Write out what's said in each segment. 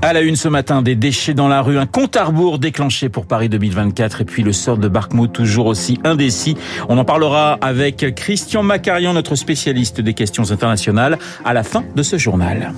À la une ce matin, des déchets dans la rue, un compte à rebours déclenché pour Paris 2024 et puis le sort de Barkmouth toujours aussi indécis. On en parlera avec Christian Macarian, notre spécialiste des questions internationales, à la fin de ce journal.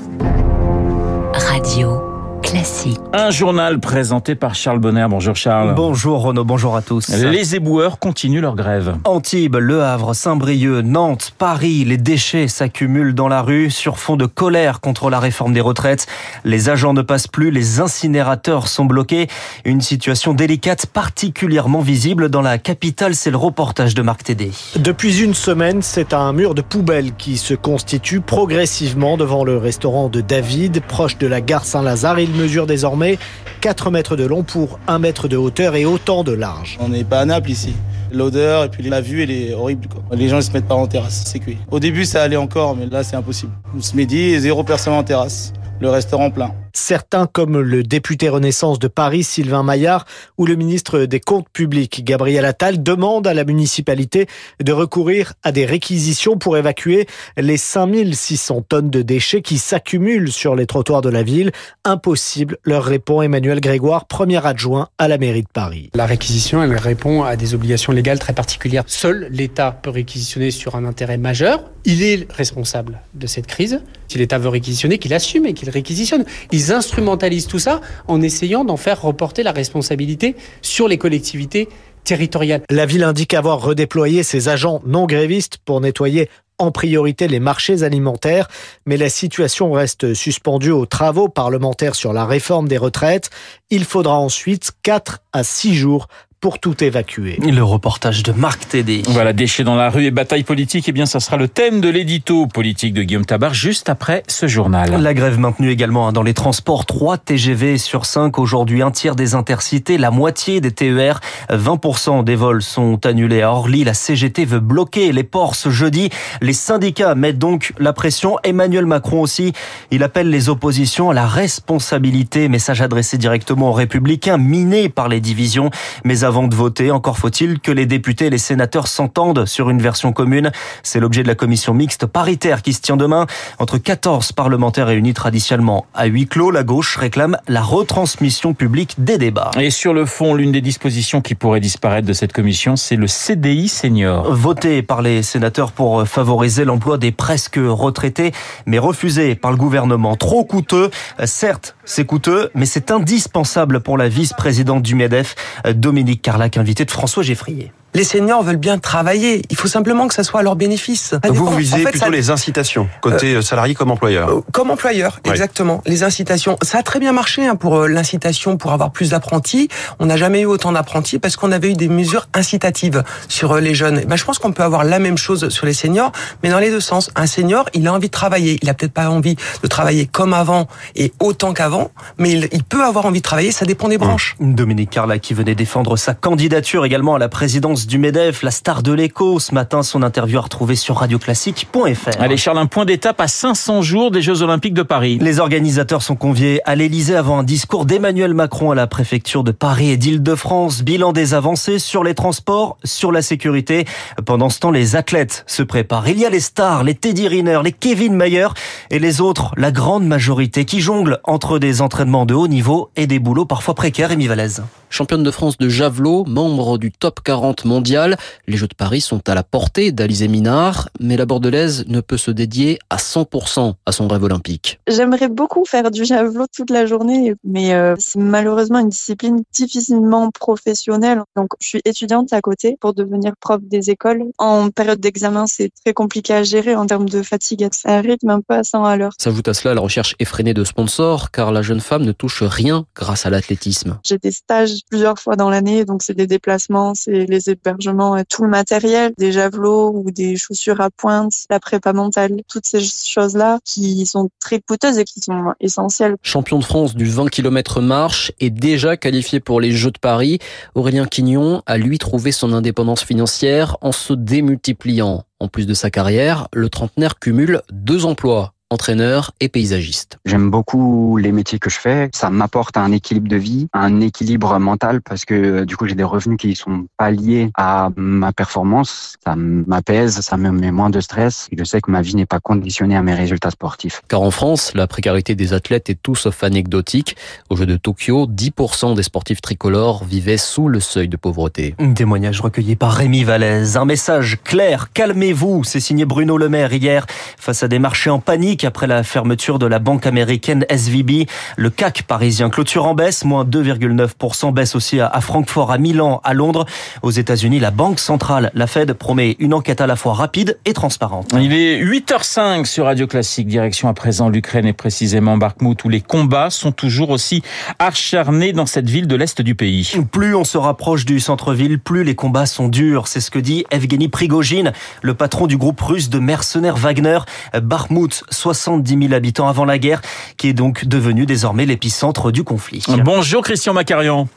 Radio Classique. Un journal présenté par Charles Bonner. Bonjour Charles. Bonjour Renaud, bonjour à tous. Les éboueurs continuent leur grève. Antibes, Le Havre, Saint-Brieuc, Nantes, Paris, les déchets s'accumulent dans la rue sur fond de colère contre la réforme des retraites. Les agents ne passent plus, les incinérateurs sont bloqués. Une situation délicate particulièrement visible dans la capitale, c'est le reportage de Marc Tédé. Depuis une semaine, c'est un mur de poubelles qui se constitue progressivement devant le restaurant de David, proche de la gare Saint-Lazare. Il mesure désormais 4 mètres de long pour 1 mètre de hauteur et autant de large. On n'est pas à Naples ici. L'odeur et puis la vue, elle est horrible. Les gens ne se mettent pas en terrasse, c'est cuit. Au début, ça allait encore, mais là, c'est impossible. Ce midi, zéro personne en terrasse. Le restaurant plein. Certains, comme le député Renaissance de Paris, Sylvain Maillard, ou le ministre des Comptes publics, Gabriel Attal, demandent à la municipalité de recourir à des réquisitions pour évacuer les 5600 tonnes de déchets qui s'accumulent sur les trottoirs de la ville. Impossible, leur répond Emmanuel Grégoire, premier adjoint à la mairie de Paris. La réquisition, elle répond à des obligations légales très particulières. Seul l'État peut réquisitionner sur un intérêt majeur. Il est responsable de cette crise. Si l'État veut réquisitionner, qu'il assume et qu'il réquisitionne. Ils instrumentalisent tout ça en essayant d'en faire reporter la responsabilité sur les collectivités territoriales. La ville indique avoir redéployé ses agents non grévistes pour nettoyer en priorité les marchés alimentaires, mais la situation reste suspendue aux travaux parlementaires sur la réforme des retraites. Il faudra ensuite 4 à 6 jours pour tout évacuer. Le reportage de Marc Tédé. Voilà, déchets dans la rue et bataille politique, eh bien, ça sera le thème de l'édito politique de Guillaume Tabar juste après ce journal. La grève maintenue également hein, dans les transports. 3 TGV sur 5 aujourd'hui, un tiers des intercités, la moitié des TER. 20% des vols sont annulés à Orly. La CGT veut bloquer les ports ce jeudi. Les syndicats mettent donc la pression. Emmanuel Macron aussi. Il appelle les oppositions à la responsabilité. Message adressé directement aux républicains, minés par les divisions. Mais avant de voter, encore faut-il que les députés et les sénateurs s'entendent sur une version commune. C'est l'objet de la commission mixte paritaire qui se tient demain entre 14 parlementaires réunis traditionnellement à huis clos. La gauche réclame la retransmission publique des débats. Et sur le fond, l'une des dispositions qui pourrait disparaître de cette commission, c'est le CDI senior. Voté par les sénateurs pour favoriser l'emploi des presque retraités, mais refusé par le gouvernement. Trop coûteux. Certes, c'est coûteux, mais c'est indispensable pour la vice-présidente du MEDEF, Dominique Carlac, invité de François Geffrier. Les seniors veulent bien travailler. Il faut simplement que ça soit à leur bénéfice. Vous, vous visez en fait, plutôt ça... les incitations, côté euh, salarié comme employeur. Euh, comme employeur, ouais. exactement. Les incitations. Ça a très bien marché hein, pour euh, l'incitation, pour avoir plus d'apprentis. On n'a jamais eu autant d'apprentis parce qu'on avait eu des mesures incitatives sur euh, les jeunes. Ben, je pense qu'on peut avoir la même chose sur les seniors, mais dans les deux sens. Un senior, il a envie de travailler. Il a peut-être pas envie de travailler comme avant et autant qu'avant, mais il, il, peut avoir envie de travailler. Ça dépend des branches. Dominique Carla qui venait défendre sa candidature également à la présidence du MEDEF, la star de l'écho. Ce matin, son interview à retrouver sur radioclassique.fr. Allez, Charles, un point d'étape à 500 jours des Jeux Olympiques de Paris. Les organisateurs sont conviés à l'Elysée avant un discours d'Emmanuel Macron à la préfecture de Paris et d'Île-de-France. Bilan des avancées sur les transports, sur la sécurité. Pendant ce temps, les athlètes se préparent. Il y a les stars, les Teddy Riner, les Kevin Mayer et les autres, la grande majorité qui jonglent entre des entraînements de haut niveau et des boulots parfois précaires. Émi Valaise. Championne de France de javelot, membre du top 40 mondial, les Jeux de Paris sont à la portée d'Alizé Minard, mais la Bordelaise ne peut se dédier à 100% à son rêve olympique. J'aimerais beaucoup faire du javelot toute la journée, mais euh, c'est malheureusement une discipline difficilement professionnelle. Donc, je suis étudiante à côté pour devenir prof des écoles. En période d'examen, c'est très compliqué à gérer en termes de fatigue. Ça rythme un peu à 100 à l'heure. S'ajoute à cela la recherche effrénée de sponsors, car la jeune femme ne touche rien grâce à l'athlétisme. J'ai des stages plusieurs fois dans l'année, donc c'est des déplacements, c'est les hébergements, et tout le matériel, des javelots ou des chaussures à pointe, la prépa mentale, toutes ces choses-là qui sont très coûteuses et qui sont essentielles. Champion de France du 20 km marche et déjà qualifié pour les Jeux de Paris, Aurélien Quignon a lui trouvé son indépendance financière en se démultipliant. En plus de sa carrière, le trentenaire cumule deux emplois entraîneur et paysagiste. J'aime beaucoup les métiers que je fais. Ça m'apporte un équilibre de vie, un équilibre mental parce que du coup j'ai des revenus qui sont pas liés à ma performance. Ça m'apaise, ça me met moins de stress. Je sais que ma vie n'est pas conditionnée à mes résultats sportifs. Car en France, la précarité des athlètes est tout sauf anecdotique. Au jeu de Tokyo, 10% des sportifs tricolores vivaient sous le seuil de pauvreté. Un témoignage recueilli par Rémi Vallès. Un message clair, calmez-vous, c'est signé Bruno Le Maire hier face à des marchés en panique après la fermeture de la banque américaine SVB. Le CAC parisien clôture en baisse, moins 2,9%, baisse aussi à Francfort, à Milan, à Londres. Aux États-Unis, la Banque centrale, la Fed, promet une enquête à la fois rapide et transparente. Il est 8h05 sur Radio Classique, direction à présent l'Ukraine et précisément Bakhmut où les combats sont toujours aussi acharnés dans cette ville de l'Est du pays. Plus on se rapproche du centre-ville, plus les combats sont durs. C'est ce que dit Evgeny Prigogine, le patron du groupe russe de mercenaires Wagner. Bakhmut, 70 000 habitants avant la guerre, qui est donc devenu désormais l'épicentre du conflit. Bonjour Christian Macarian.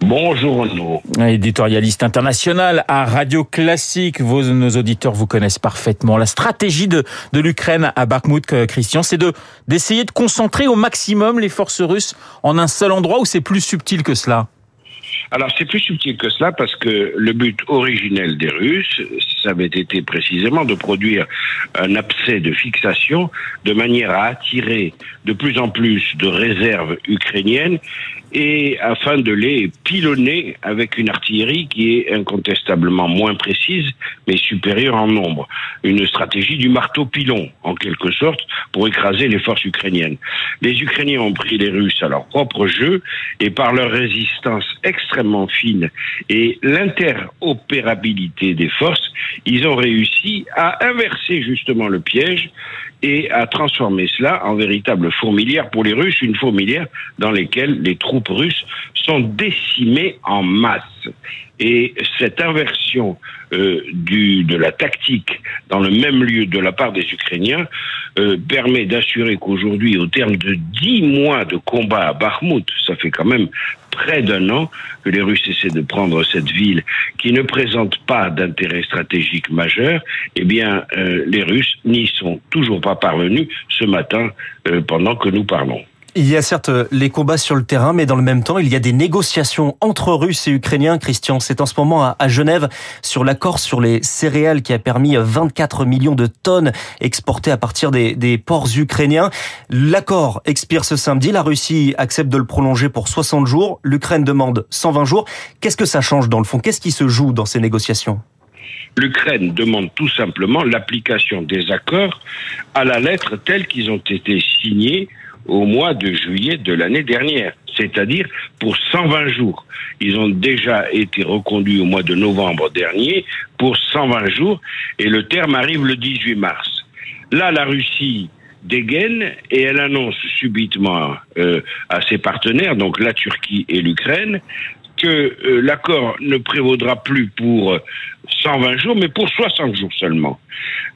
Bonjour Renaud. Éditorialiste international à Radio Classique. Vos, nos auditeurs vous connaissent parfaitement. La stratégie de, de l'Ukraine à Bakhmut, euh, Christian, c'est de, d'essayer de concentrer au maximum les forces russes en un seul endroit ou c'est plus subtil que cela? Alors c'est plus subtil que cela parce que le but originel des Russes, ça avait été précisément de produire un abcès de fixation de manière à attirer de plus en plus de réserves ukrainiennes et afin de les pilonner avec une artillerie qui est incontestablement moins précise mais supérieure en nombre. Une stratégie du marteau pilon en quelque sorte pour écraser les forces ukrainiennes. Les Ukrainiens ont pris les Russes à leur propre jeu et par leur résistance extrêmement fine et l'interopérabilité des forces, ils ont réussi à inverser justement le piège et à transformer cela en véritable fourmilière pour les Russes, une fourmilière dans laquelle les troupes russes sont décimées en masse. Et cette inversion euh, de la tactique dans le même lieu de la part des Ukrainiens euh, permet d'assurer qu'aujourd'hui, au terme de dix mois de combat à Bakhmut, ça fait quand même près d'un an que les Russes essaient de prendre cette ville qui ne présente pas d'intérêt stratégique majeur, eh bien, euh, les Russes n'y sont toujours pas parvenus ce matin pendant que nous parlons. Il y a certes les combats sur le terrain, mais dans le même temps, il y a des négociations entre Russes et Ukrainiens. Christian, c'est en ce moment à Genève sur l'accord sur les céréales qui a permis 24 millions de tonnes exportées à partir des, des ports ukrainiens. L'accord expire ce samedi. La Russie accepte de le prolonger pour 60 jours. L'Ukraine demande 120 jours. Qu'est-ce que ça change dans le fond? Qu'est-ce qui se joue dans ces négociations? L'Ukraine demande tout simplement l'application des accords à la lettre tels qu'ils ont été signés au mois de juillet de l'année dernière, c'est-à-dire pour 120 jours. Ils ont déjà été reconduits au mois de novembre dernier pour 120 jours et le terme arrive le 18 mars. Là, la Russie dégaine et elle annonce subitement euh, à ses partenaires, donc la Turquie et l'Ukraine, que euh, l'accord ne prévaudra plus pour 120 jours, mais pour 60 jours seulement.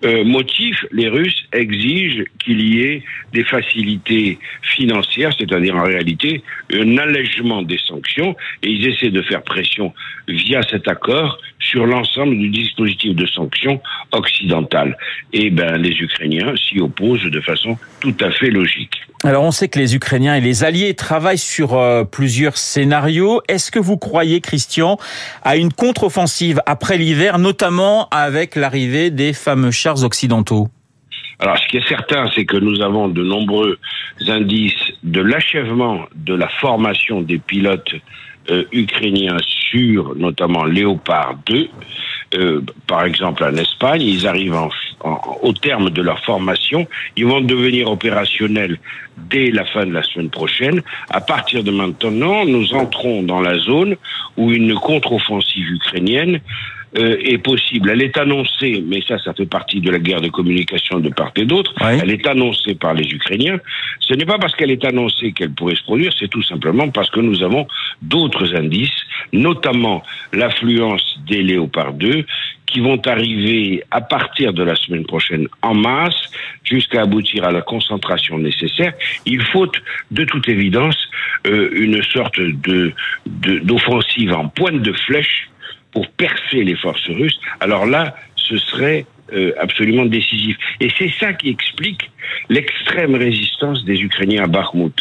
Euh, motif, les Russes exigent qu'il y ait des facilités financières, c'est-à-dire en réalité un allègement des sanctions, et ils essaient de faire pression via cet accord sur l'ensemble du dispositif de sanctions occidentales. Et ben, les Ukrainiens s'y opposent de façon tout à fait logique. Alors on sait que les Ukrainiens et les Alliés travaillent sur euh, plusieurs scénarios. Est-ce que vous croyez, Christian, à une contre-offensive après l'hiver, notamment avec l'arrivée des fameux chars occidentaux? Alors, ce qui est certain, c'est que nous avons de nombreux indices de l'achèvement de la formation des pilotes euh, ukrainiens sur notamment Léopard 2. Euh, par exemple en Espagne, ils arrivent en, au terme de leur formation, ils vont devenir opérationnels dès la fin de la semaine prochaine. À partir de maintenant, nous entrons dans la zone où une contre-offensive ukrainienne euh, est possible. Elle est annoncée, mais ça, ça fait partie de la guerre de communication de part et d'autre. Oui. Elle est annoncée par les Ukrainiens. Ce n'est pas parce qu'elle est annoncée qu'elle pourrait se produire, c'est tout simplement parce que nous avons d'autres indices, notamment l'affluence des Léopard 2, qui vont arriver à partir de la semaine prochaine en masse jusqu'à aboutir à la concentration nécessaire. Il faut de toute évidence euh, une sorte de d'offensive en pointe de flèche pour percer les forces russes. Alors là, ce serait euh, absolument décisif. Et c'est ça qui explique l'extrême résistance des Ukrainiens à Bakhmut.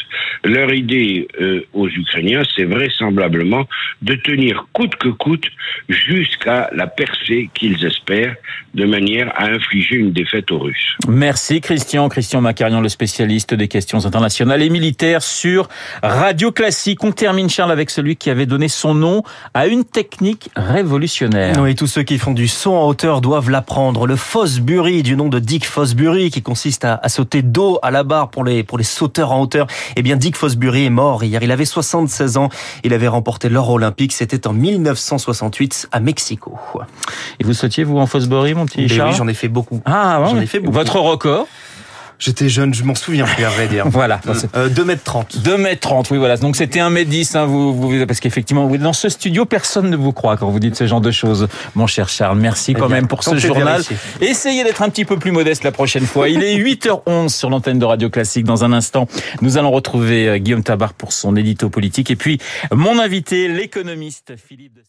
Leur idée euh, aux Ukrainiens, c'est vraisemblablement de tenir coûte que coûte jusqu'à la percée qu'ils espèrent, de manière à infliger une défaite aux Russes. Merci Christian. Christian Macarian, le spécialiste des questions internationales et militaires sur Radio Classique. On termine, Charles, avec celui qui avait donné son nom à une technique révolutionnaire. Oui, tous ceux qui font du saut en hauteur doivent l'apprendre. Le Fosbury, du nom de Dick Fosbury, qui consiste à, à sauter dos à la barre pour les, pour les sauteurs en hauteur. Eh bien, Dick Fosbury est mort hier. Il avait 76 ans. Il avait remporté l'or olympique. C'était en 1968 à Mexico. Et vous sautiez, vous, en Fosbury, mon petit Mais Charles? Oui, j'en ai fait beaucoup. Ah, ouais. J'en ai fait beaucoup. Votre record? J'étais jeune, je m'en souviens plus, à vrai dire. voilà. Euh, 2m30. 2m30, oui, voilà. Donc c'était 1m10, hein, vous, vous, parce qu'effectivement, dans ce studio, personne ne vous croit quand vous dites ce genre de choses. Mon cher Charles, merci quand Eh bien, même pour ce journal. Essayez d'être un petit peu plus modeste la prochaine fois. Il est 8h11 sur l'antenne de Radio Classique. Dans un instant, nous allons retrouver euh, Guillaume Tabar pour son édito politique. Et puis, mon invité, l'économiste Philippe de